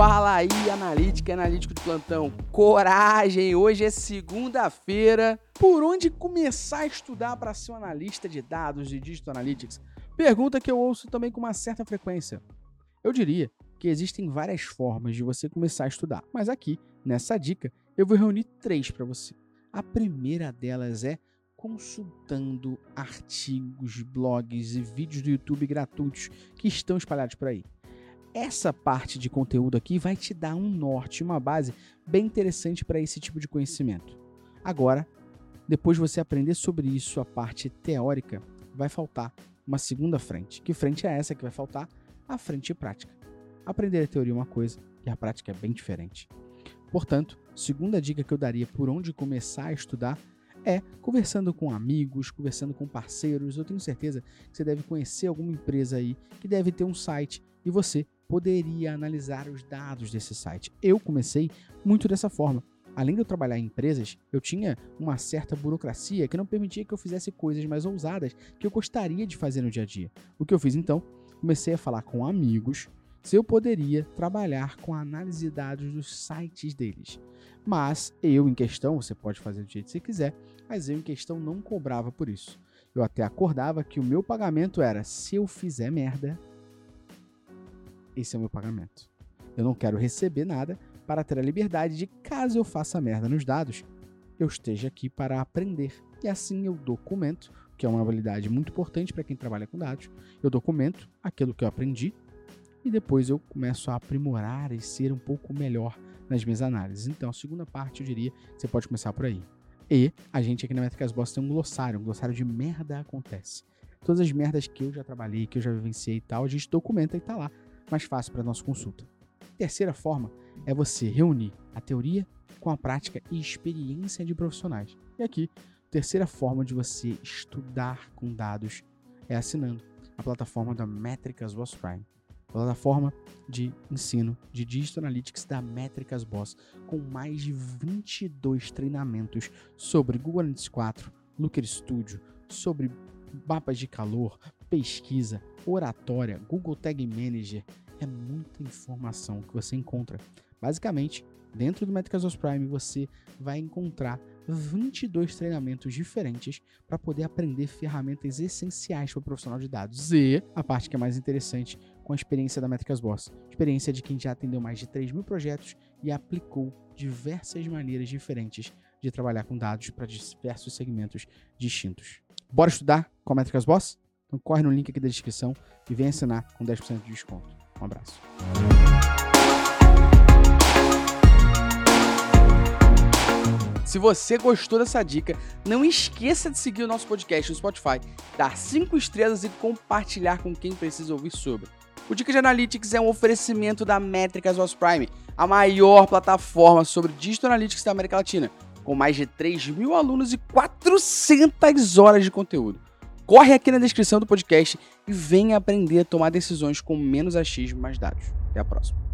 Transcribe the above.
Fala aí, analítica e analítico de plantão. Coragem! Hoje é segunda-feira. Por onde começar a estudar para ser um analista de dados de Digital Analytics? Pergunta que eu ouço também com uma certa frequência. Eu diria que existem várias formas de você começar a estudar, mas aqui, nessa dica, eu vou reunir três para você. A primeira delas é consultando artigos, blogs e vídeos do YouTube gratuitos que estão espalhados por aí essa parte de conteúdo aqui vai te dar um norte, uma base bem interessante para esse tipo de conhecimento. Agora, depois de você aprender sobre isso, a parte teórica, vai faltar uma segunda frente. Que frente é essa que vai faltar? A frente prática. Aprender a teoria é uma coisa e a prática é bem diferente. Portanto, segunda dica que eu daria por onde começar a estudar é conversando com amigos, conversando com parceiros. Eu tenho certeza que você deve conhecer alguma empresa aí que deve ter um site e você poderia analisar os dados desse site. Eu comecei muito dessa forma. Além de eu trabalhar em empresas, eu tinha uma certa burocracia que não permitia que eu fizesse coisas mais ousadas que eu gostaria de fazer no dia a dia. O que eu fiz então? Comecei a falar com amigos se eu poderia trabalhar com a análise de dados dos sites deles. Mas eu em questão, você pode fazer do jeito que você quiser, mas eu em questão não cobrava por isso. Eu até acordava que o meu pagamento era se eu fizer merda, esse é o meu pagamento. Eu não quero receber nada para ter a liberdade de, caso eu faça merda nos dados, eu esteja aqui para aprender. E assim eu documento, que é uma habilidade muito importante para quem trabalha com dados, eu documento aquilo que eu aprendi e depois eu começo a aprimorar e ser um pouco melhor nas minhas análises. Então, a segunda parte eu diria, você pode começar por aí. E a gente aqui na Métricas Boss tem um glossário, um glossário de merda acontece. Todas as merdas que eu já trabalhei, que eu já vivenciei e tal, a gente documenta e tá lá mais fácil para nossa consulta. Terceira forma é você reunir a teoria com a prática e experiência de profissionais. E aqui, terceira forma de você estudar com dados é assinando a plataforma da Métricas Boss Prime, plataforma de ensino de Digital Analytics da Métricas Boss, com mais de 22 treinamentos sobre Google Analytics 4, Looker Studio, sobre mapas de calor, pesquisa, oratória, Google Tag Manager. É muita informação que você encontra. Basicamente, dentro do Métricas Prime você vai encontrar 22 treinamentos diferentes para poder aprender ferramentas essenciais para o profissional de dados. E a parte que é mais interessante, com a experiência da Métricas Boss. Experiência de quem já atendeu mais de 3 mil projetos e aplicou diversas maneiras diferentes de trabalhar com dados para diversos segmentos distintos. Bora estudar com a Métricas Boss? Então corre no link aqui da descrição e vem assinar com 10% de desconto. Um abraço. Se você gostou dessa dica, não esqueça de seguir o nosso podcast no Spotify, dar 5 estrelas e compartilhar com quem precisa ouvir sobre. O Dica de Analytics é um oferecimento da Métricas Was Prime, a maior plataforma sobre Digital Analytics da América Latina, com mais de 3 mil alunos e 400 horas de conteúdo. Corre aqui na descrição do podcast e venha aprender a tomar decisões com menos achismo e mais dados. Até a próxima.